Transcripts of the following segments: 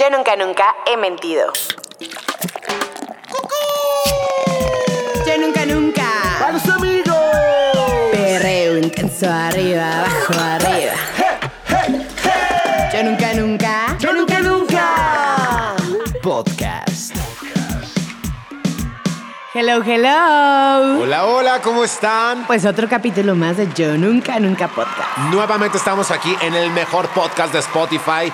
Yo nunca, nunca he mentido. Yo nunca, nunca. ¡A los amigos! Perreo intenso arriba, abajo, arriba. Yo nunca, nunca. ¡Yo nunca, nunca! Podcast. Hello, hello. Hola, hola, ¿cómo están? Pues otro capítulo más de Yo nunca, nunca podcast. Nuevamente estamos aquí en el mejor podcast de Spotify.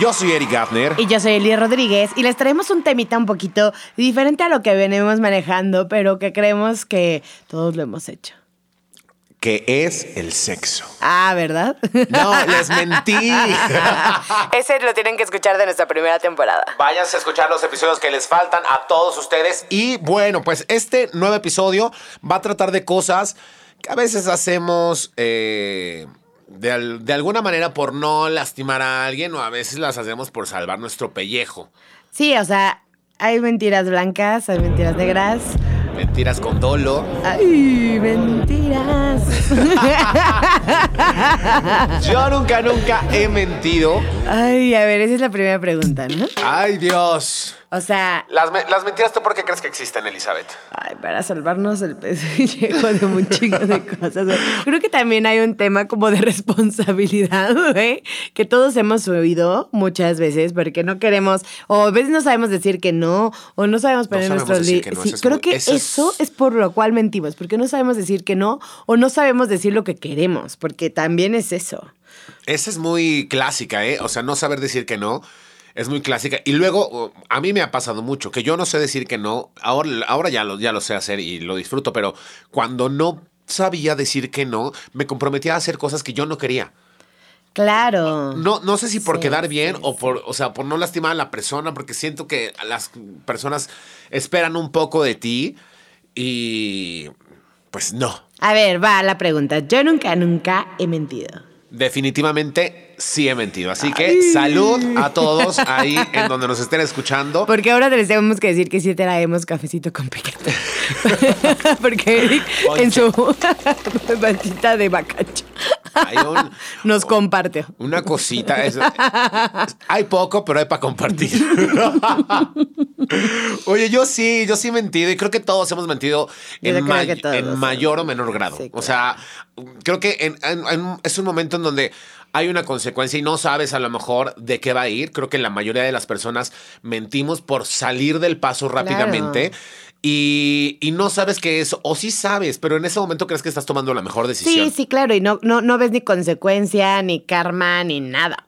Yo soy Eric Gaffner. Y yo soy Eli Rodríguez y les traemos un temita un poquito diferente a lo que venimos manejando, pero que creemos que todos lo hemos hecho. que es el sexo? Ah, ¿verdad? No, les mentí. Ese lo tienen que escuchar de nuestra primera temporada. Váyanse a escuchar los episodios que les faltan a todos ustedes. Y bueno, pues este nuevo episodio va a tratar de cosas que a veces hacemos eh, de, al- de alguna manera por no lastimar a alguien o a veces las hacemos por salvar nuestro pellejo. Sí, o sea, hay mentiras blancas, hay mentiras negras. Mentiras con dolo. Ay, mentiras. Yo nunca, nunca he mentido. Ay, a ver, esa es la primera pregunta, ¿no? Ay, Dios. O sea, Las, me- las mentiras, ¿tú por qué crees que existen, Elizabeth? ay, para salvarnos el pellejo de un chingo de cosas. Creo que también hay un tema como de responsabilidad, güey, que todos hemos oído muchas veces porque no queremos, o a veces no sabemos decir que no, o no sabemos poner sabemos nuestros decir li- que no, Sí, eso es creo muy- que eso eso, es- es por lo cual mentimos, porque no sabemos decir que no, o no sabemos decir lo que queremos, porque también es eso. Esa es muy clásica, ¿eh? O sea, no saber decir que no es muy clásica. Y luego, a mí me ha pasado mucho que yo no sé decir que no. Ahora, ahora ya, lo, ya lo sé hacer y lo disfruto, pero cuando no sabía decir que no, me comprometía a hacer cosas que yo no quería. Claro. No, no sé si por Sí, quedar bien sí, o por, o sea, por no lastimar a la persona, porque siento que las personas esperan un poco de ti y pues no. A ver, va la pregunta. Yo nunca, nunca he mentido. Definitivamente sí he mentido. Así que salud a todos ahí en donde nos estén escuchando. Porque ahora les tenemos que decir que sí traemos cafecito con picante. Porque Eric en su batita de bacacho Hay un- nos compartió. una cosita. es- hay poco, pero hay para compartir. Oye, yo sí, yo sí he mentido y creo que todos hemos mentido en, todos, mayor o menor grado. Sí, O sea, creo que en- en- en- es un momento en donde hay una consecuencia y no sabes a lo mejor de qué va a ir. Creo que la mayoría de las personas mentimos por salir del paso rápidamente. Y, y no sabes qué es, o sí sabes, pero en ese momento crees que estás tomando la mejor decisión. Sí, sí, claro. Y no, no, no ves ni consecuencia, ni karma, ni nada.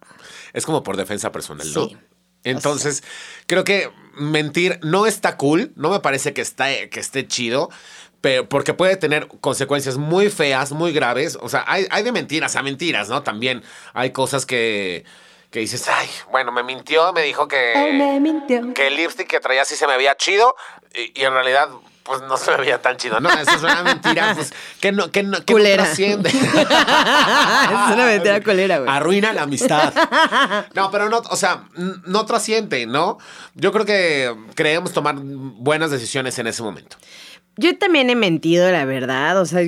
Es como por defensa personal, ¿no? Sí. Entonces, creo que mentir no está cool, no me parece que, está, que esté chido, pero porque puede tener consecuencias muy feas, muy graves. O sea, hay, hay de mentiras a mentiras, ¿no? También hay cosas que, que dices, ay, bueno, me mintió, me dijo que, mintió. que el lipstick que traía sí se me veía chido y, y en realidad... Pues no se me veía tan chido. No, eso es una mentira. Pues, que no, que no, que no Culera. trasciende. es una mentira colera, güey. Arruina la amistad. No, pero no, o sea, no trasciende, ¿no? Yo creo que creemos tomar buenas decisiones en ese momento. Yo también he mentido, la verdad, o sea,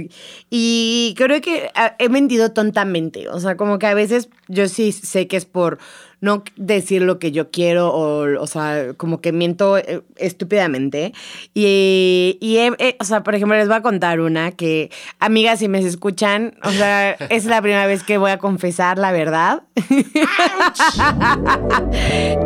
y creo que ah, he mentido tontamente, o sea, como que a veces yo sí sé que es por no decir lo que yo quiero, o, o sea, como que miento eh, estúpidamente. Y, y he- he- o sea, por ejemplo, les voy a contar una que, amigas, si me escuchan, o sea, es la primera vez que voy a confesar la verdad.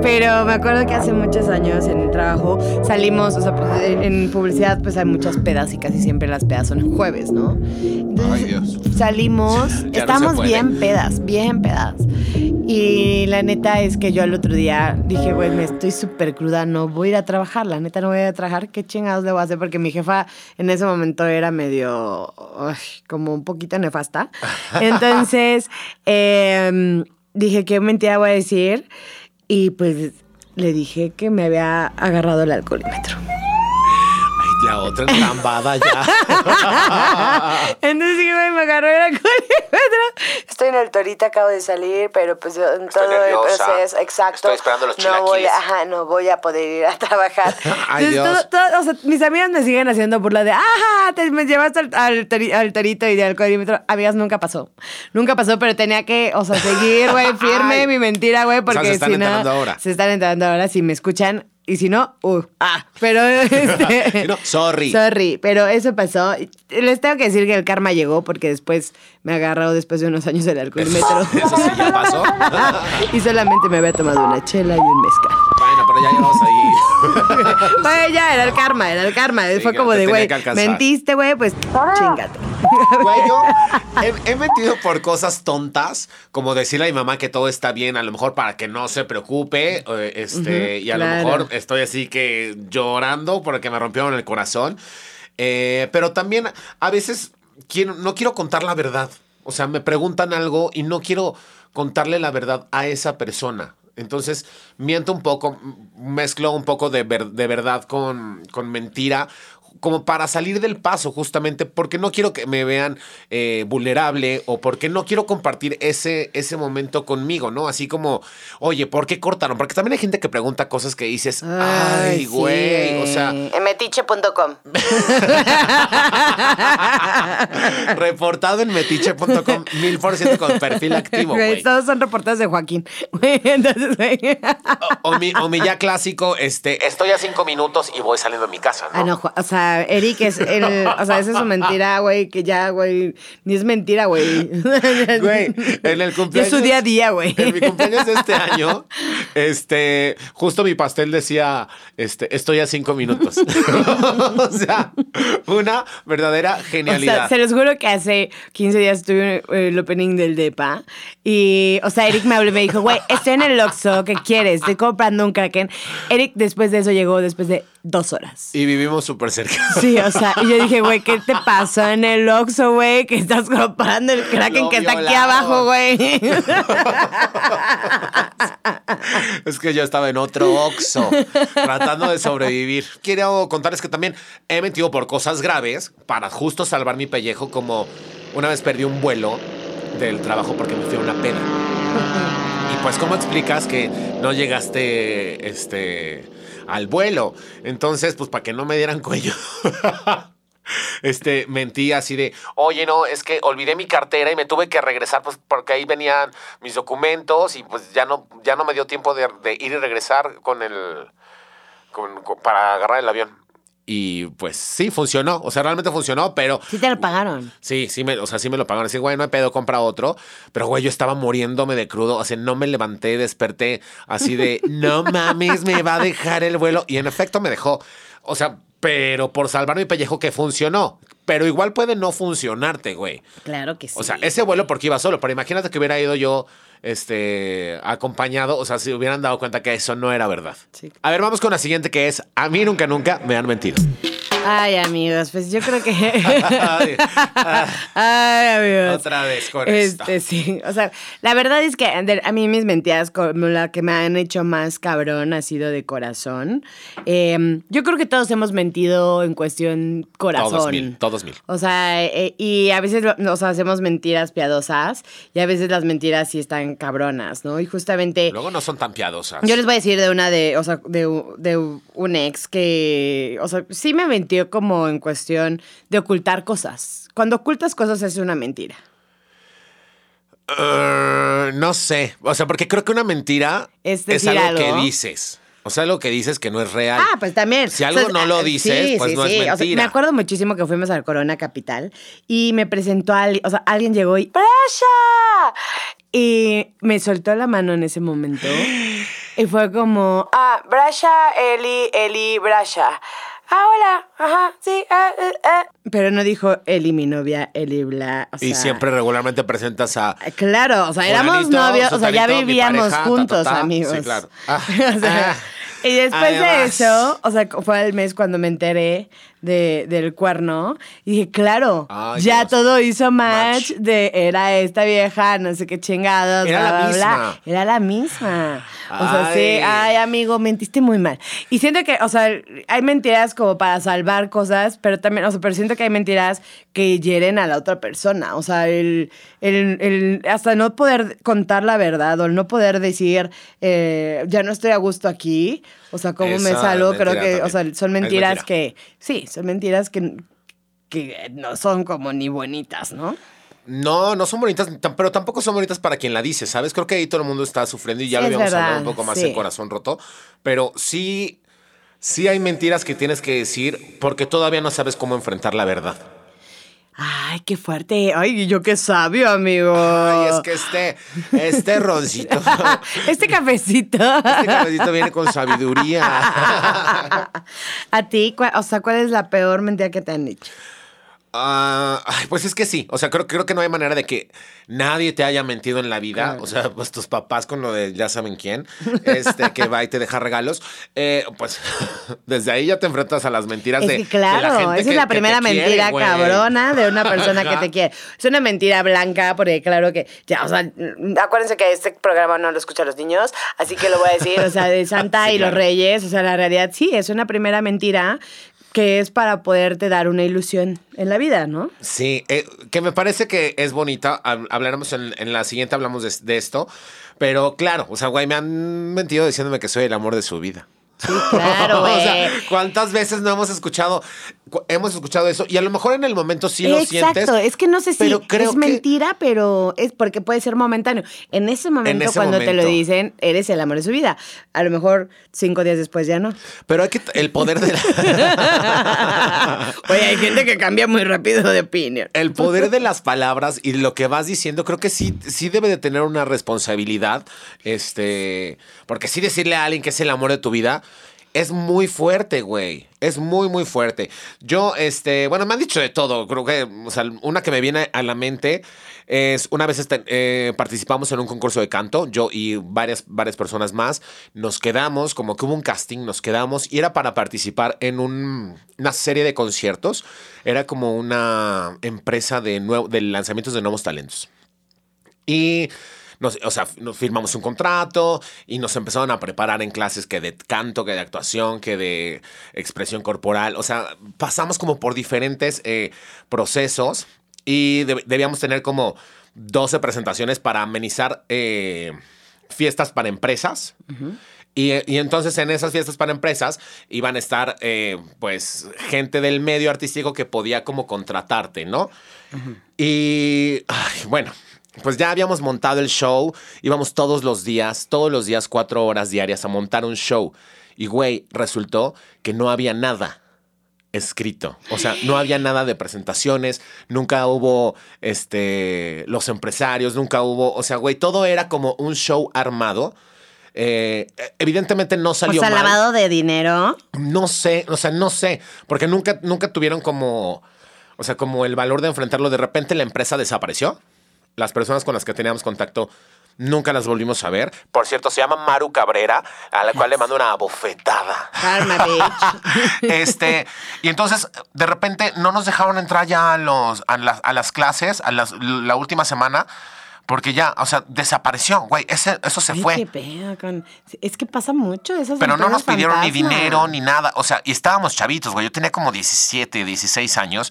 Pero me acuerdo que hace muchos años en el trabajo salimos, o sea, pues, en en publicidad pues hay muchas pedas y casi siempre las pedas son jueves, ¿no? Entonces Ay, Dios. salimos, no estamos puede. bien pedas, bien pedas. Y la neta es que yo al otro día dije, güey, me estoy súper cruda, no voy a ir a trabajar, la neta no voy a ir a trabajar, ¿qué chingados le voy a hacer? Porque mi jefa en ese momento era medio, como un poquito nefasta. Entonces, em, dije, ¿qué mentira voy a decir? Y pues le dije que me había agarrado el alcoholímetro. La otra enlambada ya. Entonces güey, me agarró el alcoholímetro. Estoy en el torito, acabo de salir, pero pues yo en todo el proceso, exacto. Estoy esperando los no voy, chilaquiles. a- ajá, no voy a poder ir a trabajar. Ay, Entonces, Dios. todo- todo- o sea, mis amigas me siguen haciendo burla de, ajá, te me llevaste al, al, tori- al torito y del alcoholímetro. Amigas, nunca pasó. Nunca pasó, pero tenía que, o sea, seguir, güey, firme Ay. mi mentira, güey, porque se están si no. enterando ahora. Se están enterando ahora. Si me escuchan, y si no, uh, ah, pero este. No, sorry. Sorry, pero eso pasó. Les tengo que decir que el karma llegó porque después me agarró después de unos años el alcoholímetro. Eso sí ya pasó. y solamente me había tomado una chela y un mezcal. Bueno, pero ya llevamos ahí. Bueno, ya era el karma, era el karma. Sí, Fue como de, güey, mentiste, güey, pues chingate. Güey, yo he, he metido por cosas tontas, como decirle a mi mamá que todo está bien, a lo mejor para que no se preocupe, eh, este, y a claro. lo mejor estoy así que llorando porque me rompieron el corazón. Eh, pero también a veces quiero, no quiero contar la verdad. O sea, me preguntan algo y no quiero contarle la verdad a esa persona. Entonces, miento un poco, mezclo un poco de, ver- de verdad con, con mentira, como para salir del paso, justamente porque no quiero que me vean eh, vulnerable o porque no quiero compartir ese, ese momento conmigo, ¿no? Así como, oye, ¿por qué cortaron? Porque también hay gente que pregunta cosas que dices, ay, sí. güey, o sea, Metiche.com. reportado en metiche.com, mil por ciento con perfil activo, güey. Todos son reportados de Joaquín. Entonces, güey. O, o mi, o mi ya clásico, este, estoy a cinco minutos y voy saliendo de mi casa, ¿no? Ah, no, o sea, Eric es el, o sea, esa es su mentira, güey, que ya, güey, ni es mentira, güey. Güey, en el cumpleaños. es su día a día, güey. En mi cumpleaños de este año, este, justo mi pastel decía, este, estoy a cinco minutos. o sea, una verdadera O genialidad. sea, se los juro que hace 15 días tuve eh, el opening del DEPA y, o sea, Eric me habló y me dijo, güey, estoy en el Oxxo, ¿qué quieres? Estoy comprando un Kraken. Eric después de eso llegó después de dos horas. y vivimos súper cerca. Sí, o sea, y yo dije, güey, ¿qué te pasó en el Oxxo, güey? Que estás comprando el Kraken Lo que está aquí abajo, güey. es que yo estaba en otro Oxxo, tratando de sobrevivir. Quiero contarles que también he metido por cosas graves para justo salvar mi pellejo, como una vez perdí un vuelo del trabajo porque me fui a una peda. Y pues, ¿cómo explicas que no llegaste este, al vuelo? Entonces, pues, para que no me dieran cuello. Este, mentí así de, oye, no, es que olvidé mi cartera y me tuve que regresar, pues, porque ahí venían mis documentos y pues ya no, ya no me dio tiempo de, ir y regresar con el, con- para agarrar el avión. Y pues sí, funcionó, o sea, realmente funcionó, pero Sí te lo pagaron. Sí, sí me, o sea, sí me lo pagaron. Así, güey, no hay pedo, compra otro. Pero, güey, yo estaba muriéndome de crudo. O sea, no me levanté, desperté así de, no mames, me va a dejar el vuelo. Y en efecto me dejó. O sea, pero por salvar mi pellejo que funcionó. Pero igual puede no funcionarte, güey. Claro que sí. O sea, ese vuelo porque iba solo. Pero imagínate que hubiera ido yo este, acompañado. O sea, si hubieran dado cuenta que eso no era verdad. Sí. A ver, vamos con la siguiente que es, a mí nunca, nunca me han mentido. Ay, amigos, pues yo creo que. Ay, amigos. Otra vez con esto. Este, sí. O sea, la verdad es que a mí mis mentiras, como la que me han hecho más cabrón, ha sido de corazón. Eh, yo creo que todos hemos mentido en cuestión corazón. Todos mil, todos mil. O sea, eh, y a veces lo- nos hacemos mentiras piadosas y a veces las mentiras sí están cabronas, ¿no? Y justamente. Luego no son tan piadosas. Yo les voy a decir de una de, o sea, de, un ex que, o sea, sí me mintió como en cuestión de ocultar cosas. Cuando ocultas cosas es una mentira. Eh, no sé. O sea, porque creo que una mentira Es algo, que dices. O sea, algo que dices que no es real. Ah, pues también. Si algo no lo ah, dices, pues no es O sea, mentira. me acuerdo muchísimo que fuimos al Corona Capital y me presentó a alguien, o sea, alguien llegó y ¡Brasha! Y me soltó la mano en ese momento y fue como, ah, Brasha, Eli, Eli, Brasha. Ah, hola, ajá, sí, ah, eh, eh. Pero no dijo Eli, mi novia, Eli, bla, o y siempre regularmente presentas a. Claro, o sea, éramos novios, o sea, ya vivíamos pareja, juntos, ta, ta. amigos. Sí, claro. Ah, O sea, ah. y después de eso, o sea, fue el mes cuando me enteré de, del cuerno. Y dije, claro, Ay, ya Dios. todo hizo match, Match. de era esta vieja, no sé qué chingados. Era bla, la bla, bla. misma. Era la misma. O sea, sí, Ay. ay, amigo, mentiste muy mal. Y siento que, o sea, hay mentiras como para salvar cosas, pero también, o sea, pero siento que hay mentiras que hieren a la otra persona. O sea, el, el, el- hasta no poder contar la verdad o el no poder decir, eh, ya no estoy a gusto aquí. O sea, cómo me Esa es creo que, o sea, son mentiras mentira. que, sí, son mentiras que, que no son como ni bonitas, ¿no? No, no son bonitas, pero tampoco son bonitas para quien la dice, ¿sabes? Creo que ahí todo el mundo está sufriendo y ya Sí, lo habíamos hablado verdad, un poco más sí. en corazón roto. Pero sí, sí hay mentiras que tienes que decir porque todavía no sabes cómo enfrentar la verdad. Ay, qué fuerte. Ay, yo qué sabio, amigo. Ay, es que este, este roncito, este cafecito. este cabecito viene con sabiduría. A ti, o sea, ¿cuál es la peor mentira que te han dicho? Ah, pues es que sí. O sea, creo, creo que no hay manera de que nadie te haya mentido en la vida. Claro. O sea, pues tus papás con lo de ya saben quién, este, que va y te deja regalos. Eh, pues desde ahí ya te enfrentas a las mentiras Es de, que de la claro, gente esa que- es la primera mentira cabrona de una persona que te quiere. Es una mentira blanca, porque claro que, ya, o sea, acuérdense que este programa no lo escuchan los niños, así que lo voy a decir, o sea, de Santa Sí, y los claro. Reyes, o sea, la realidad sí, es una primera mentira que es para poderte dar una ilusión en la vida, ¿no? Sí, eh, que me parece que es bonita. Hab- Hablaremos en, en la siguiente, hablamos de, de esto. Pero claro, o sea, güey, me han mentido diciéndome que soy el amor de su vida. Sí, claro, o sea, ¿cuántas veces no hemos escuchado, cu- hemos escuchado eso? Y a lo mejor en el momento sí lo Exacto, sientes. es que no sé si pero creo es que- mentira, pero es porque puede ser momentáneo. En ese momento, ese cuando te lo dicen, eres el amor de su vida. A lo mejor cinco días después ya no. Pero hay que el poder de la- Oye, hay gente que cambia muy rápido de opinión. el poder de las palabras y lo que vas diciendo, creo que sí, sí debe de tener una responsabilidad. Este, porque sí decirle a alguien que es el amor de tu vida. Es muy fuerte, güey. Es muy, muy fuerte. Yo, este, bueno, me han dicho de todo. Creo que, o sea, una que me viene a la mente es una vez este, eh, participamos en un concurso de canto, yo y varias, varias personas más. Nos quedamos, como que hubo un casting, nos quedamos y era para participar en un- una serie de conciertos. Era como una empresa de, nuevo, de lanzamientos de nuevos talentos. Y nos, o sea, nos firmamos un contrato y nos empezaron a preparar en clases que de canto, que de actuación, que de expresión corporal. O sea, pasamos como por diferentes eh, procesos y deb- debíamos tener como 12 presentaciones para amenizar eh, fiestas para empresas. Y, y entonces en esas fiestas para empresas iban a estar, eh, pues, gente del medio artístico que podía como contratarte, ¿no? Y, ay, bueno, pues ya habíamos montado el show, íbamos todos los días, todos los días, cuatro horas diarias a montar un show. Y, güey, resultó que no había nada escrito. O sea, no había nada de presentaciones, nunca hubo este, los empresarios, nunca hubo, o sea, güey, todo era como un show armado. Eh, evidentemente no O salió sea, mal. lavado de dinero. No sé, o sea, no sé, porque nunca, nunca tuvieron como, o sea, como el valor de enfrentarlo. De repente la empresa desapareció. Las personas con las que teníamos contacto nunca las volvimos a ver. Por cierto, se llama Maru Cabrera, a la cual le mando una bofetada. Bitch. Este, y entonces, de repente, no nos dejaron entrar ya a, los, a, las, a las clases, a las- la última semana, porque ya, o sea, desapareció, güey, ese- eso se Ay, fue. qué con- Es que pasa mucho esas Pero no nos pidieron ni dinero ni nada. O sea, y estábamos chavitos, güey. Yo tenía como 17, 16 años.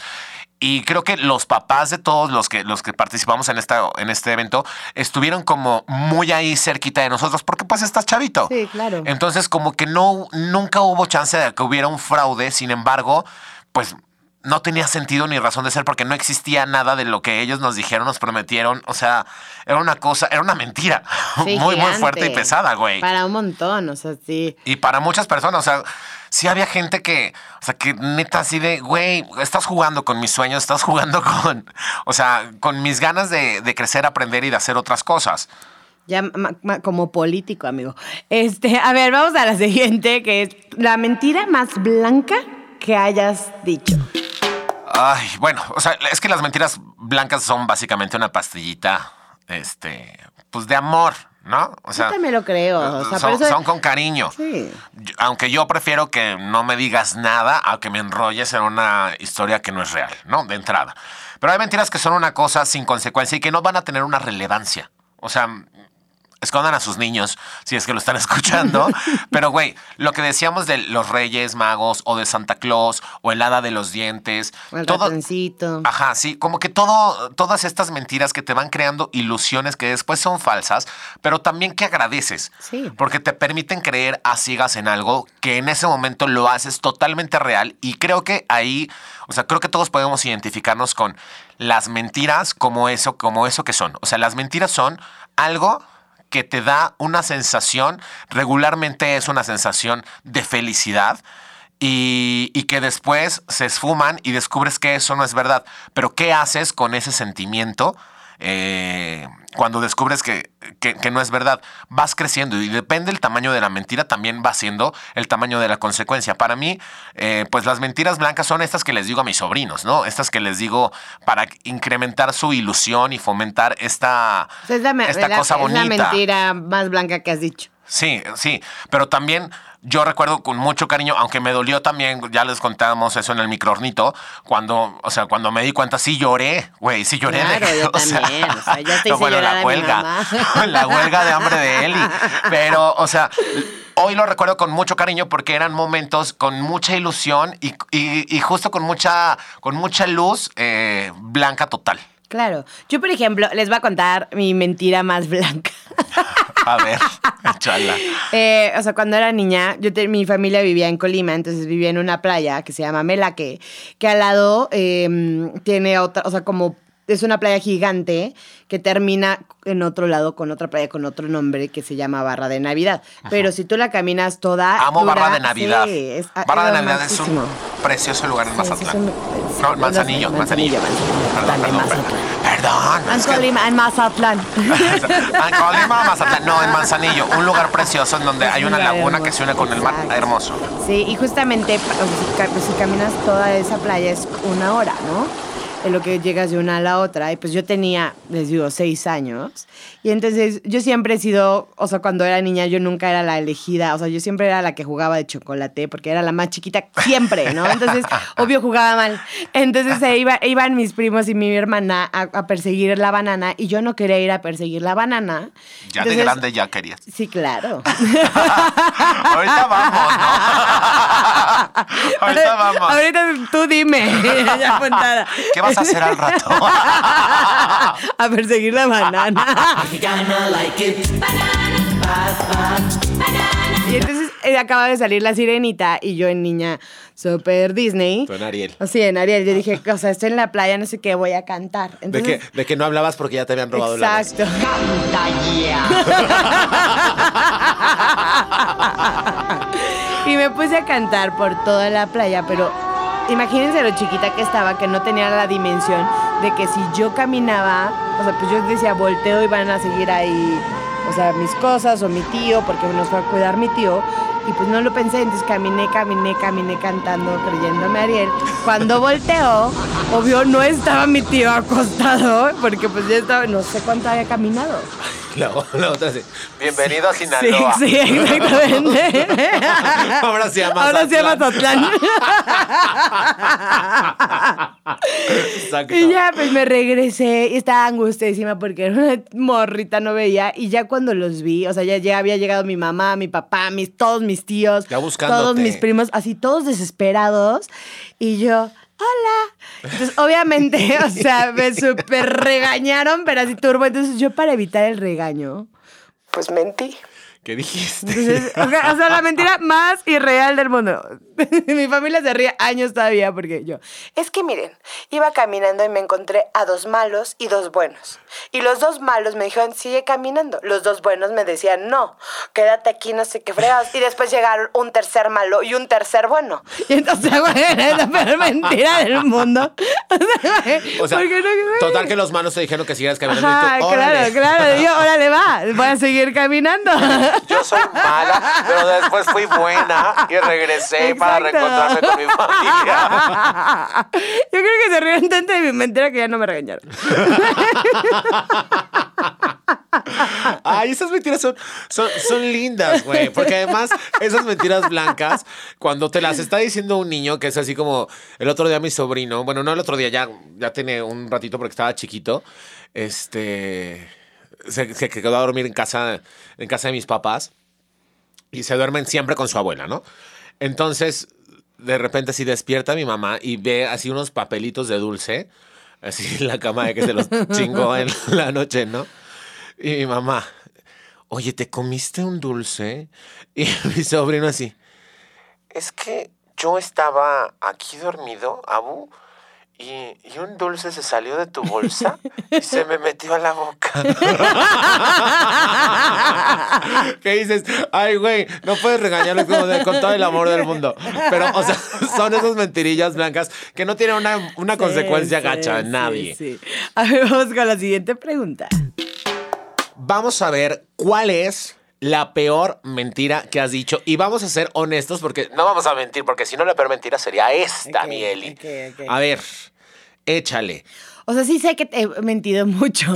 Y creo que los papás de todos los que, los que participamos en, esta, en este evento estuvieron como muy ahí cerquita de nosotros, porque pues estás chavito. Sí, claro. Entonces, como que no, nunca hubo chance de que hubiera un fraude. Sin embargo, pues no tenía sentido ni razón de ser porque no existía nada de lo que ellos nos dijeron, nos prometieron. O sea, era una cosa, era una mentira Sí, muy, muy fuerte y pesada, güey. Para un montón, o sea, sí. Y para muchas personas, o sea, sí había gente que, o sea, que neta así de, güey, estás jugando con mis sueños, estás jugando con, o sea, con mis ganas de, de crecer, aprender y de hacer otras cosas. Ya ma- ma- como político, amigo. Este, a ver, vamos a la siguiente, que es la mentira más blanca que hayas dicho. Ay, bueno, o sea, es que las mentiras blancas son básicamente una pastillita, este, pues de amor, ¿no? O Yo también lo creo. O sea, son, eso- son con cariño. Sí. Yo- Aunque yo prefiero que no me digas nada a que me enrolles en una historia que no es real, ¿no? De entrada. Pero hay mentiras que son una cosa sin consecuencia y que no van a tener una relevancia. O sea, escondan a sus niños si es que lo están escuchando. Pero, güey, lo que decíamos de los Reyes Magos o de Santa Claus o el Hada de los Dientes. O el todo- ratoncito. Ajá, sí, como que todo, todas estas mentiras que te van creando ilusiones que después son falsas, pero también que agradeces. Sí. Porque te permiten creer a ciegas en algo que en ese momento lo haces totalmente real. Y creo que ahí, o sea, creo que todos podemos identificarnos con las mentiras como eso, como eso que son. O sea, las mentiras son algo que te da una sensación, regularmente es una sensación de felicidad, y, y que después se esfuman y descubres que eso no es verdad. Pero ¿qué haces con ese sentimiento eh, cuando descubres que, que- que no es verdad? Vas creciendo y depende el tamaño de la mentira, también va siendo el tamaño de la consecuencia. Para mí, eh, pues las mentiras blancas son estas que les digo a mis sobrinos, ¿no? Estas que les digo para incrementar su ilusión y fomentar esta, O sea, es la, me- esta la- cosa es bonita. la mentira más blanca que has dicho. Sí, sí, pero también yo recuerdo con mucho cariño, aunque me dolió también, ya les contábamos eso en el microornito, cuando, o sea, cuando me di cuenta, sí lloré, güey, sí lloré. de- Claro, yo o sea, también, o sea, ya te no, bueno, la huelga, la huelga de hambre de Eli, pero, o sea, hoy lo recuerdo con mucho cariño porque eran momentos con mucha ilusión y, y- y justo con mucha, con mucha luz eh, blanca total. Claro. Yo, por ejemplo, les voy a contar mi mentira más blanca. A ver, échala. Eh, o sea, cuando era niña, yo te- mi familia vivía en Colima, entonces vivía en una playa que se llama Melaque, que al lado eh, tiene otra, o sea, como es una playa gigante que termina en otro lado con otra playa con otro nombre que se llama Barra de Navidad. Pero si tú la caminas toda. Amo dura- Barra de Navidad. Sí, es- Barra de Navidad es un precioso lugar en Sí, Mazatlán. es no, en Manzanillo, Manzanillo. Manzanillo, Perdón, perdón. En Mazatlán. en Mazatlán. No, en Manzanillo, un lugar precioso en donde hay un una laguna que se une con el mar. hermoso. Hermoso. Sí, y justamente si caminas toda esa playa es una hora, ¿no? En lo que llegas de una a la otra. Y pues yo tenía, les digo, seis años. Y entonces yo siempre he sido, o sea, cuando era niña yo nunca era la elegida. O sea, yo siempre era la que jugaba de chocolate porque era la más chiquita siempre, ¿no? Entonces, obvio jugaba mal. Entonces se iba, iban mis primos y mi hermana a, a perseguir la banana y yo no quería ir a perseguir la banana. Ya de Entonces- grande ya querías. Sí, claro. Ahorita vamos, ¿no? Ahorita vamos. Ahorita tú dime. ya apuntada. ¿Qué vas a hacer al rato? a perseguir la banana. Y entonces eh, acaba de salir la sirenita y yo en niña super Disney. Tú en Ariel. O sí, en Ariel. Yo dije, o sea, estoy en la playa, no sé qué, voy a cantar. De que, de que no hablabas porque ya te habían robado la voz. Exacto. y me puse a cantar por toda la playa, pero imagínense lo chiquita que estaba, que no tenía la dimensión de que si yo caminaba, o sea, pues yo decía, volteo y van a seguir ahí, o sea, mis cosas o mi tío, porque nos fue a cuidar mi tío. Y pues no lo pensé, entonces caminé, caminé, caminé cantando, creyéndome a Ariel. Cuando volteó, obvio no estaba mi tío acostado, porque pues ya estaba, no sé cuánto había caminado. La, la otra sí. Bienvenido a Sí, Sinaloa. sí, exactamente. Ahora se llama Ahora se llama Mazatlán. Exacto. Y ya, pues me regresé y estaba angustiadísima porque era una morrita, no veía. Y ya cuando los vi, o sea, ya, ya había llegado mi mamá, mi papá, mis, todos mis tíos, Ya todos mis primos, así todos desesperados. Y yo, hola. Entonces, obviamente, o sea, me súper regañaron, pero así turbo. Entonces, yo para evitar el regaño, pues mentí. ¿Qué dijiste? Entonces, o sea, la mentira más irreal del mundo. Mi familia se ríe años todavía porque yo. Es que miren, iba caminando y me encontré a dos malos y dos buenos. Y los dos malos me dijeron, sigue caminando. Los dos buenos me decían, no, quédate aquí, no sé qué fregados. Y después llegaron un tercer malo y un tercer bueno. Y entonces, güey, era la peor mentira del mundo. O sea, güey, O sea, ¿por qué no, total que los manos te dijeron que siguieras caminando Ajá, y tú, claro, órale. claro. Y yo, órale, va, voy a seguir caminando. Yo soy mala, pero después fui buena y regresé para Exacto. reencontrarme con mi familia. Yo creo que se rieron tanto de mi mentira que ya no me regañaron. Ay, esas mentiras son, son, lindas, güey. Porque además, esas mentiras blancas, cuando te las está diciendo un niño, que es así como el otro día mi sobrino, bueno, no el otro día, ya, ya tiene un ratito porque estaba chiquito, este, se, se quedó a dormir en casa, en casa de mis papás y se duermen siempre con su abuela, ¿no? Entonces, de repente así despierta mi mamá y ve así unos papelitos de dulce, así en la cama de que se los chingó en la noche, ¿no? Y mi mamá, oye, ¿te comiste un dulce? Y mi sobrino así, es que yo estaba aquí dormido, Abu, y, y un dulce se salió de tu bolsa y se me metió a la boca. ¿Qué dices? Ay, güey, no puedes de- con todo el amor del mundo. Pero, o sea, son esas mentirillas blancas que no tienen una, una consecuencia Sí, gacha en sí, nadie. sí. A ver, vamos con la siguiente pregunta. Vamos a ver cuál es la peor mentira que has dicho. Y vamos a ser honestos porque no vamos a mentir, porque si no la peor mentira sería esta, Ok, mi Eli. ok, ok. A ver, échale. O sea, sí sé que te he mentido mucho. o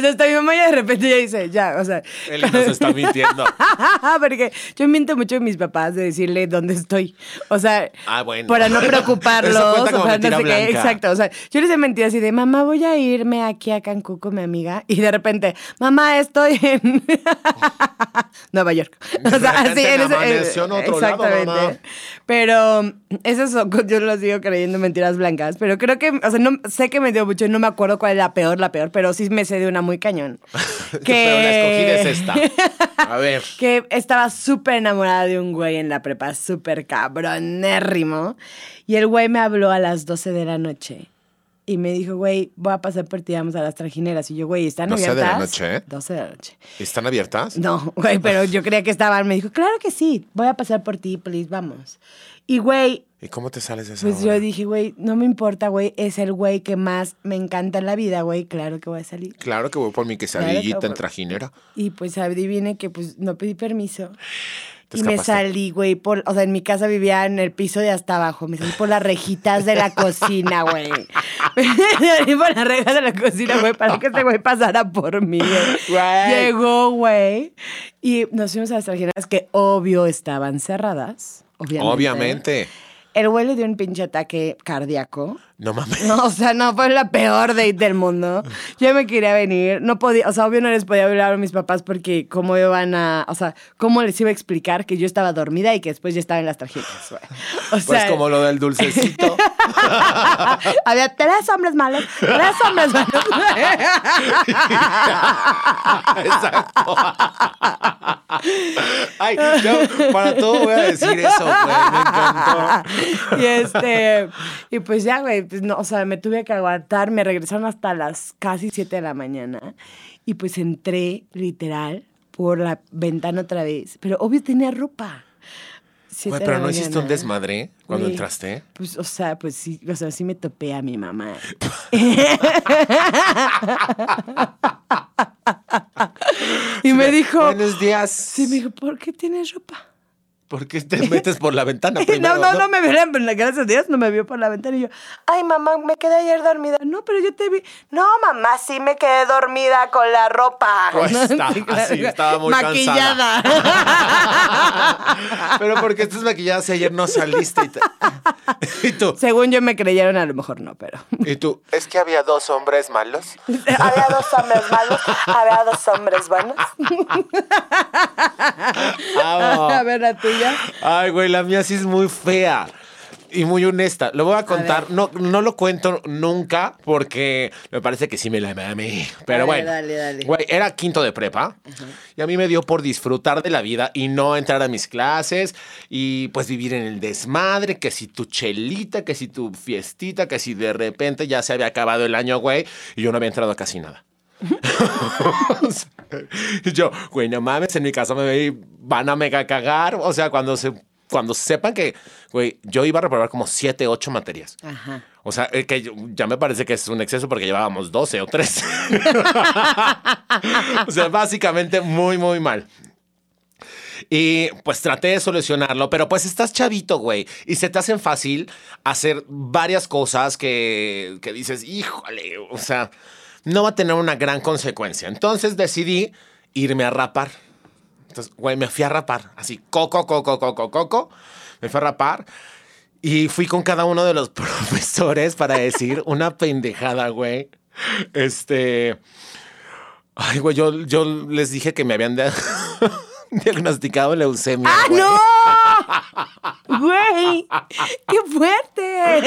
sea, hasta mi mamá ya de repente ya dice, ya, o sea. Eli nos está mintiendo. Porque yo miento mucho a mis papás de decirle dónde estoy. O sea, Ah, bueno. para no preocuparlos. O para no sé qué. Exacto. O sea, yo les he mentido así de, mamá, voy a irme aquí a Cancún con mi amiga. Y de repente, mamá, estoy en Nueva York. O sea, así en ese- en otro lado, exactamente. mamá. Pero esos son, yo lo sigo creyendo mentiras blancas. Pero creo que, o sea, no, sé que me dio mucho y no me acuerdo cuál es la peor, la peor, pero sí me sé de una muy cañón. Pero la escogida es esta. A ver. que estaba súper enamorada de un güey en la prepa, súper cabronérrimo. Y el güey me habló a las 12 de la noche. Y me dijo, güey, voy a pasar por ti, vamos a las trajineras. Y yo, güey, ¿están 12 de abiertas? la noche, ¿eh? 12 de la noche. ¿Están abiertas? No, güey, pero yo creía que estaban. Me dijo, claro que sí, voy a pasar por ti, please, vamos. Y, güey, ¿Y cómo te sales de esa pues hora? yo dije, güey, no me importa, güey, es el güey que más me encanta en la vida, güey, claro que voy a salir. Claro que voy por mi Claro quesadillita que en trajinera. Y pues adivine que pues no pedí permiso. Y me salí, güey, por, o sea, en mi casa vivía en el piso de hasta abajo. Me salí por las rejitas de la cocina, güey. Me salí por las rejas de la cocina, güey, para que este güey pasara por mí, güey. Llegó, güey. Y nos fuimos a las trajineras que obvio estaban cerradas. Obviamente. Obviamente. El güey le dio un pinche ataque cardíaco. No mames. No, o sea, no fue la peor date del mundo. Yo me quería venir, no podía, o sea, obvio no les podía hablar a mis papás porque cómo iban a, o sea, cómo les iba a explicar que yo estaba dormida y que después ya estaba en las tarjetas, güey. O Pues sea, como lo del dulcecito. había tres hombres malos, tres hombres malos. Exacto. Ay, yo para todo voy a decir eso, güey. Me encantó. y este, y pues ya, güey, pues no, o sea, me tuve que aguantar, me regresaron hasta las casi 7 de la mañana y pues entré literal por la ventana otra vez, pero obvio tenía ropa. Siete Güey, de pero la no hiciste un desmadre cuando Güey, entraste. Pues, o sea, pues sí, o sea, sí me topé a mi mamá. y me dijo, Buenos días. sí, me dijo, ¿por qué tienes ropa? ¿Por qué te metes por la ventana No, primero? no, no me vio, gracias a Dios, no me vio por la ventana. Y yo, ay, mamá, me quedé ayer dormida. No, pero yo te vi. No, mamá, sí me quedé dormida con la ropa. Puesta, Sí, claro. así, estaba muy Maquillada. Pero porque estás maquillada si ayer no saliste y, te- y tú. Según yo me creyeron, a lo mejor no, pero. Y tú. Es que había dos hombres malos. había dos hombres malos, había dos hombres buenos. A ver, la tuya. Ay, güey, la mía sí es muy fea. Y muy honesta. Lo voy a contar. no, no lo cuento nunca porque me parece que sí me la mí. Pero bueno. dale, dale. Güey, era quinto de prepa. Y a mí me dio por disfrutar de la vida y no entrar a mis clases y pues vivir en el desmadre. Que si tu chelita, que si tu fiestita, que si de repente ya se había acabado el año, güey. Y yo no había entrado a casi nada. Yo, güey, no mames, en mi casa me van a mega cagar. O sea, cuando se cuando sepan que, güey, yo iba a reprobar como 7, 8 materias. Ajá. O sea, eh, que ya me parece que es un exceso porque llevábamos 12 o 13. o sea, básicamente muy, muy mal. Y pues traté de solucionarlo, pero pues estás chavito, güey, y se te hacen fácil hacer varias cosas que, que dices, híjole, o sea, no va a tener una gran consecuencia. Entonces decidí irme a rapar. Entonces, güey, me fui a rapar. Así, coco, coco, coco, coco. Me fui a rapar. Y fui con cada uno de los profesores para decir una pendejada, güey. Este. Ay, güey, yo, yo les dije que me habían de- diagnosticado leucemia. ¡Ah, güey. no! ¡Güey! ¡Qué fuerte!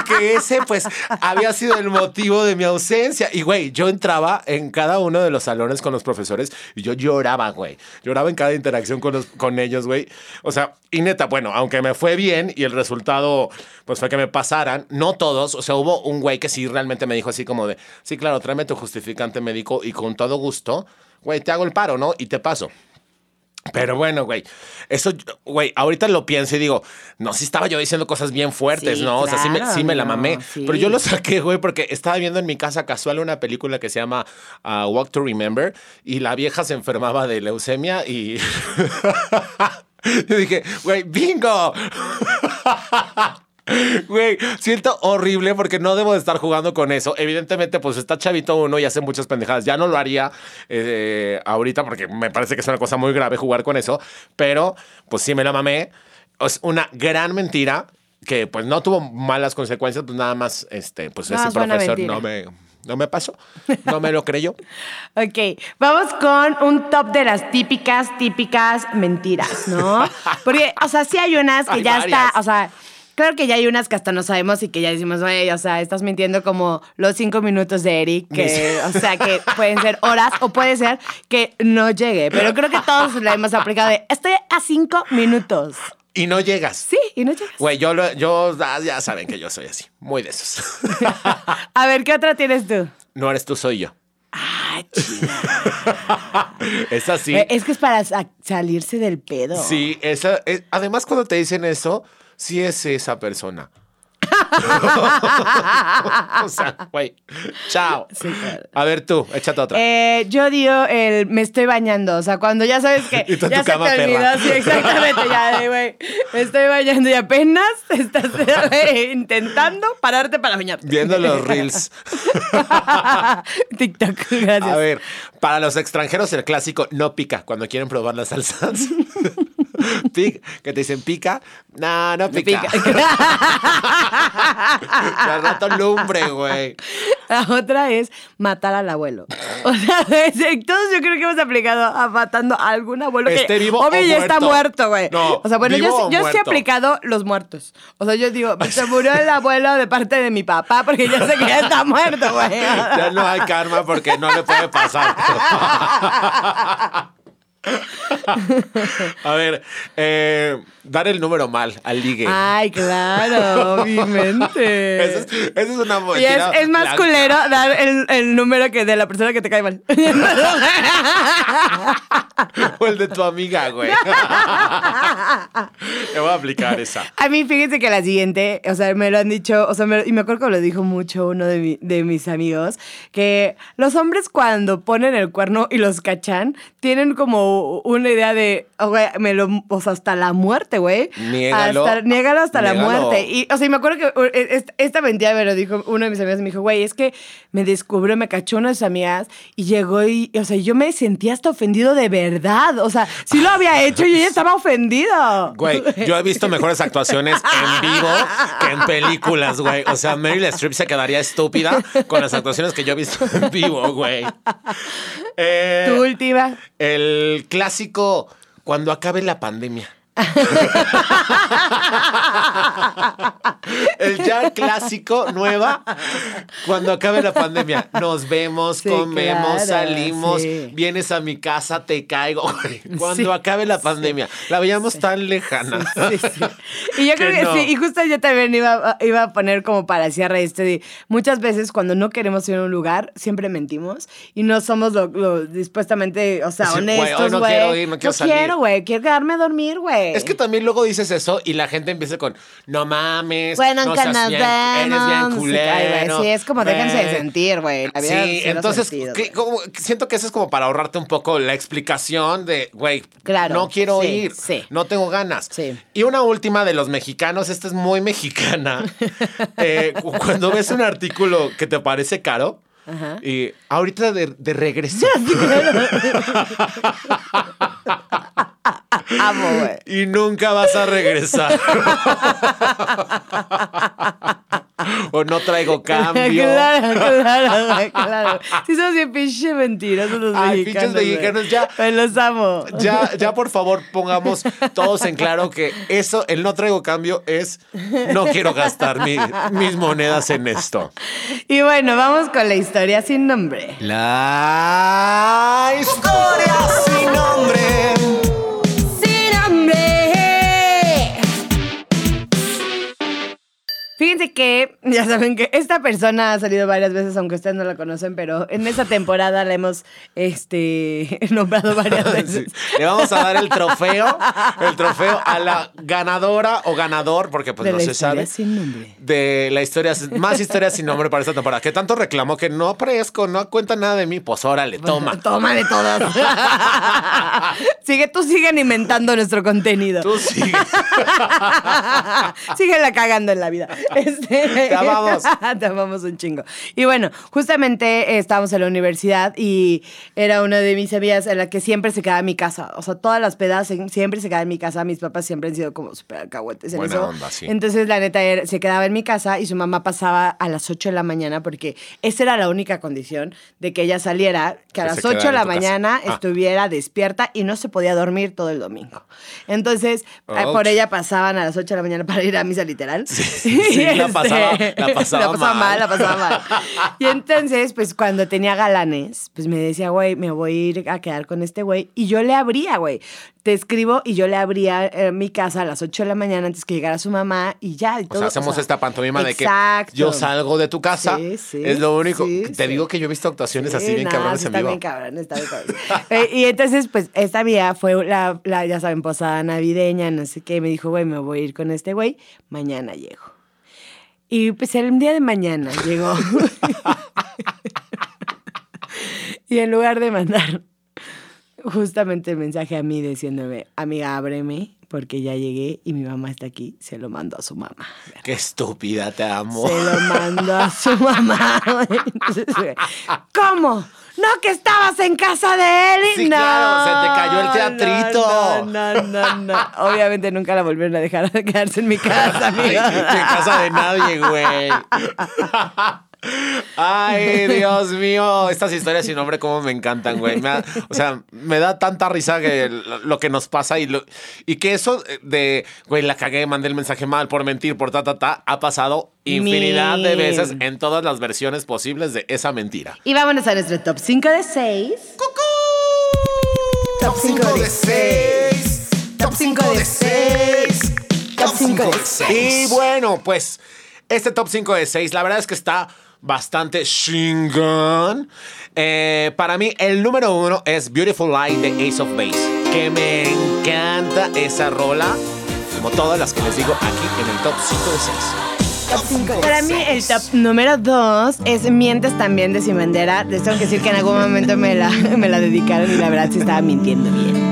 Y que ese, pues, había sido el motivo de mi ausencia. Y, güey, yo entraba en cada uno de los salones con los profesores y yo lloraba, güey. Lloraba en cada interacción con, los, con ellos, güey. O sea, y neta, bueno, aunque me fue bien y el resultado, pues, fue que me pasaran, no todos. O sea, hubo un güey que sí realmente me dijo así como de, sí, claro, tráeme tu justificante médico y con todo gusto, güey, te hago el paro, ¿no? Y te paso. Pero bueno, güey, eso, güey, ahorita lo pienso y digo, no, sí estaba yo diciendo cosas bien fuertes, Sí, ¿no? O sea, sí me, claro, sí me la no, mamé. sí. Pero yo lo saqué, güey, porque estaba viendo en mi casa casual una película que se llama ah, Walk to Remember y la vieja se enfermaba de leucemia y... yo dije, güey, bingo. Güey, siento horrible porque no debo de estar jugando con eso. Evidentemente, pues está chavito uno y hace muchas pendejadas. Ya no lo haría eh, ahorita porque me parece que es una cosa muy grave jugar con eso. Pero, pues sí me la mamé. Es una gran mentira que pues no tuvo malas consecuencias, pues nada más, este, pues No, ese profesor no me, no me pasó, no me lo creyó. Ok, vamos con un top de las típicas, típicas mentiras, ¿no? Porque, o sea, sí hay unas que Hay ya varias. está, o sea, claro que ya hay unas que hasta no sabemos y que ya decimos, güey, o sea, estás mintiendo como los cinco minutos de Eric, que, o sea, que pueden ser horas o puede ser que no llegue, pero creo que todos la hemos aplicado de, estoy a cinco minutos. Y no llegas. Sí, y no llegas. Güey, yo, lo- yo ah, ya saben que yo soy así, muy de esos. A ver, ¿qué otra tienes tú? No eres tú, soy yo. Ah. Es así. Eh, Es que es para sa- salirse del pedo. Sí, esa, es- además cuando te dicen eso, sí es esa persona. o sea, güey, chao. Sí, claro. A ver tú, échate otra. Eh, yo digo el me estoy bañando, o sea, cuando ya sabes que Y tú en ya tu se cama, te olvidó, sí, exactamente, ya de güey, me estoy bañando y apenas estás eh, intentando pararte para bañarte. Viendo los reels. TikTok, gracias. A ver, para los extranjeros el clásico no pica cuando quieren probar las salsas. Pic, que te dicen pica. No, no pica. Al rato lumbre, güey. La otra es matar al abuelo. O sea, todos yo creo que hemos aplicado a matando a algún abuelo que Esté vivo obvio o ya está muerto. güey. No, o sea, bueno, yo, yo sí he aplicado los muertos. O sea, yo digo, se murió el abuelo de parte de mi papá porque yo sé que ya está muerto, güey. Ya no hay karma porque no le puede pasar. A ver, eh, dar el número mal al ligue. Ay, claro, obviamente. Esa es, una Y es, más culero dar el, el número que de la persona que te cae mal. O el de tu amiga, güey. Le voy a aplicar esa. A mí, fíjense que la siguiente, o sea, me lo han dicho, o sea, me- y me acuerdo que lo dijo mucho uno de, mi- de mis amigos, que los hombres cuando ponen el cuerno y los cachan, tienen como una idea de, oh, güey, me lo, o sea, hasta la muerte, güey. Niégalo. Hasta, niégalo hasta la muerte. Y, o sea, y me acuerdo que uh, es- esta mentira me lo dijo uno de mis amigos, me dijo, güey, es que me descubrió, me cachó una de sus amigas y llegó y, o sea, yo me sentía hasta ofendido de verdad. O sea, sí lo había hecho y ella estaba ofendido. Güey, yo he visto mejores actuaciones en vivo que en películas, güey. O sea, Meryl Streep se quedaría estúpida con las actuaciones que yo he visto en vivo, güey. Eh, Tu última. el clásico cuando acabe la pandemia. el ya clásico nueva cuando acabe la pandemia. Nos vemos, Sí, comemos, claro, salimos, sí. vienes a mi casa, te caigo. Cuando Sí, acabe la pandemia. La veíamos tan lejana. Y yo creo Que que no. sí, y justo yo también iba, iba a poner como para cierre esto de muchas veces cuando no queremos ir a un lugar, siempre mentimos y no somos lo, lo dispuestamente, o sea, honestos, güey. no quiero ir, no quiero salir. quiero, güey, quiero quedarme a dormir, güey. Es que también luego dices eso y la gente empieza con, no mames, bueno, no en bien- Canadá, eres bien culero. Sí, es como déjense de güey". sentir, güey. Sí, entonces sentido, ¿qué- güey. cómo- siento que eso es como para ahorrarte un poco la explicación de, güey, Claro, no quiero sí, ir, sí. no tengo ganas. Sí. Y una última de los mexicanos, esta es muy mexicana. Eh, cu- cuando ves un artículo que te parece caro, Ajá. Y ahorita de, de regreso. Amo, güey. y nunca vas a regresar. o no traigo cambio. Claro, claro, güey, claro. Sí, somos bien pinche mentirosos los Ay, mexicanos. pinches mexicanos, güey. ya. Ay, los amo. Ya, ya por favor pongamos todos en claro que eso, el no traigo cambio, es no quiero gastar mi- mis monedas en esto. Y bueno, vamos con la historia sin nombre. La historia sin nombre. He Fíjense que, ya saben que esta persona ha salido varias veces, aunque ustedes no la conocen, pero en esta temporada la hemos este, nombrado varias veces. Sí. Le vamos a dar el trofeo, el trofeo a la ganadora o ganador, porque pues de no la se historia sabe. sin nombre. De la historia, más historias sin nombre para esta temporada. Que tanto reclamó que no aparezco, no cuenta nada de mí. Pues órale, toma. Toma de todas. Sigue, tú sigan inventando nuestro contenido. Tú sigue. Síguela cagando en la vida. Este, Te amamos. Te amamos un chingo. Y bueno, justamente eh, estábamos en la universidad y era una de mis amigas en la que siempre se quedaba en mi casa. O sea, todas las pedas en- siempre se quedaban en mi casa. Mis papás siempre han sido como súper alcahuetes en Buena eso. onda, sí. Entonces, la neta, era- se quedaba en mi casa y su mamá pasaba a las 8 de la mañana porque esa era la única condición de que ella saliera, que a Que las se 8 de la mañana Ah. estuviera despierta y no se podía dormir todo el domingo. Entonces, eh, por ella pasaban a las 8 de la mañana para ir a misa literal. sí, la pasaba- la pasaba mal. la pasaba mal. Y entonces, pues cuando tenía galanes, pues me decía, güey, me voy a ir a quedar con este güey. Y yo le abría, güey. Te escribo y yo le abría eh, mi casa a las 8 de la mañana antes que llegara su mamá y ya. y O todo, sea, hacemos sea, esta pantomima de que exacto. yo salgo de tu casa. Sí, sí, es lo único. sí, Te sí. digo que yo he visto actuaciones así Sí, bien cabrones en vivo. bien cabrón, está bien cabrón. Eh, y entonces, pues, esta vía fue la, la, ya saben, posada navideña, no sé qué. Me dijo, güey, me voy a ir con este güey, mañana llego. Y pues el día de mañana llegó. y en lugar de mandar justamente el mensaje a mí diciéndome, amiga, ábreme, porque ya llegué y mi mamá está aquí, se lo mando a su mamá. Qué estúpida, te amo. Se lo mando a su mamá. güey. Entonces, güey, ¿Cómo? ¿No que estabas en casa de él? Sí, no, claro, se te cayó el teatrito. No, no, no, no. Obviamente nunca la volvieron a dejar de quedarse en mi casa, Ay, amiga. en casa de nadie, güey. Ay, Dios mío. Estas historias sin nombre, como me encantan, güey. Me da- o sea, me da tanta risa que lo, lo que nos pasa y, lo- y que eso de, güey, la cagué, mandé el mensaje mal por mentir, por ta, ta, ta, ha pasado infinidad de Mil. veces en todas las versiones posibles de esa mentira. Y vámonos a nuestro top 5 de 6. Top 5 de 6. Top 5 de 6. Top 5 de 6. Y bueno, pues este top 5 de 6, la verdad es que está bastante chingón. Eh, para mí, el número uno es Beautiful Light de Ace of Base, que me encanta esa rola, como todas las que les digo aquí en el top 5 de 6. Para mí el top número 2 es Mientes también de Sin Bandera. Les tengo que decir que en algún momento me la, me la dedicaron y la verdad sí estaba mintiendo bien.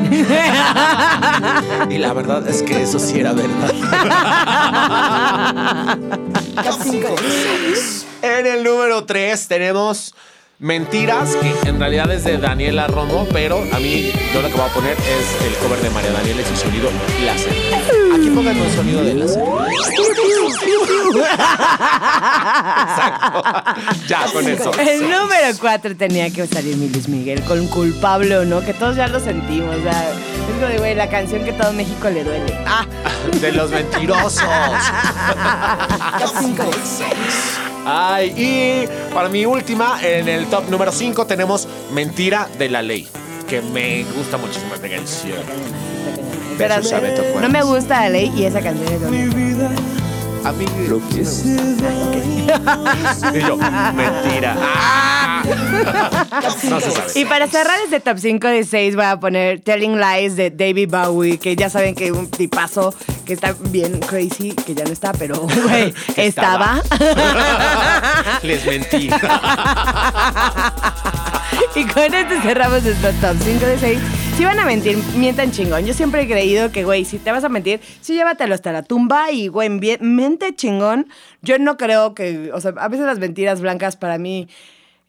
Y la verdad es que eso sí era verdad. En el número 3 tenemos Mentiras, que en realidad es de Daniela Romo, pero a mí yo lo que voy a poner es el cover de María Daniela y su sonido láser. Aquí pongan un sonido de láser. Exacto. Ya con eso. El número 4 tenía que salir mi Luis Miguel con culpable o no, que todos ya lo sentimos. O sea, es como de, güey, la canción que todo México le duele. Ah, De los mentirosos. Ay, y para mi última, en el top número 5 tenemos Mentira de la Ley, que me gusta muchísimo esta canción. pero Juárez. no me gusta la ley y esa canción es donde. A mí lo que Y yo, mentira. Ah. No se sabe. Y para cerrar este top 5 de 6 voy a poner Telling Lies de David Bowie, que ya saben que es un tipazo que está bien crazy, que ya no está, pero güey, estaba. Les mentí. y con esto cerramos nuestro top 5 de 6. Si van a mentir, mientan chingón. Yo siempre he creído que, güey, si te vas a mentir, sí llévatelo hasta la tumba y, güey, mente chingón. Yo no creo que, o sea, a veces las mentiras blancas para mí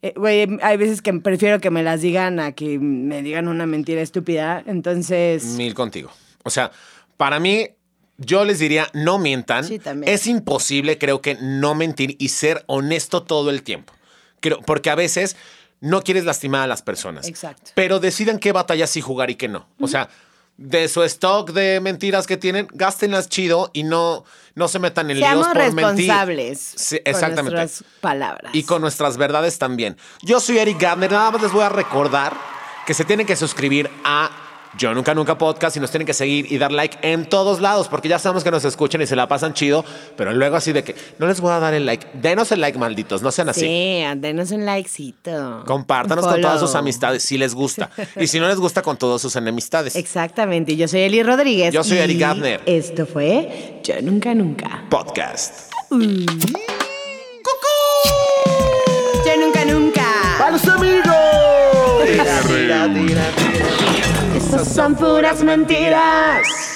eh, güey, hay veces que prefiero que me las digan a que me digan una mentira estúpida. Entonces, Mil contigo. O sea, para mí, yo les diría, no mientan. Sí, también. Es imposible, creo que, no mentir y ser honesto todo el tiempo. Creo, porque a veces no quieres lastimar a las personas. Exacto. Pero deciden qué batallas sí jugar y qué no. O sea, de su stock de mentiras que tienen, gástenlas chido y no, no se metan en seamos líos por mentir. responsables Sí, con exactamente. nuestras palabras. Y con nuestras verdades también. Yo soy Eric Gardner. Nada más les voy a recordar que se tienen que suscribir a Yo Nunca Nunca Podcast y nos tienen que seguir y dar like en todos lados porque ya sabemos que nos escuchan y se la pasan chido, pero luego así de que no les voy a dar el like. Denos el like, malditos, no sean así. Sí, denos un likecito. Compártanos con todas sus amistades si les gusta. Y si no les gusta, con todas sus enemistades. Exactamente. Yo soy Eli Rodríguez. Yo soy Eric Gardner. Esto fue Yo Nunca Nunca. Podcast. Yo Nunca Nunca. ¡A los amigos! Son puras mentiras.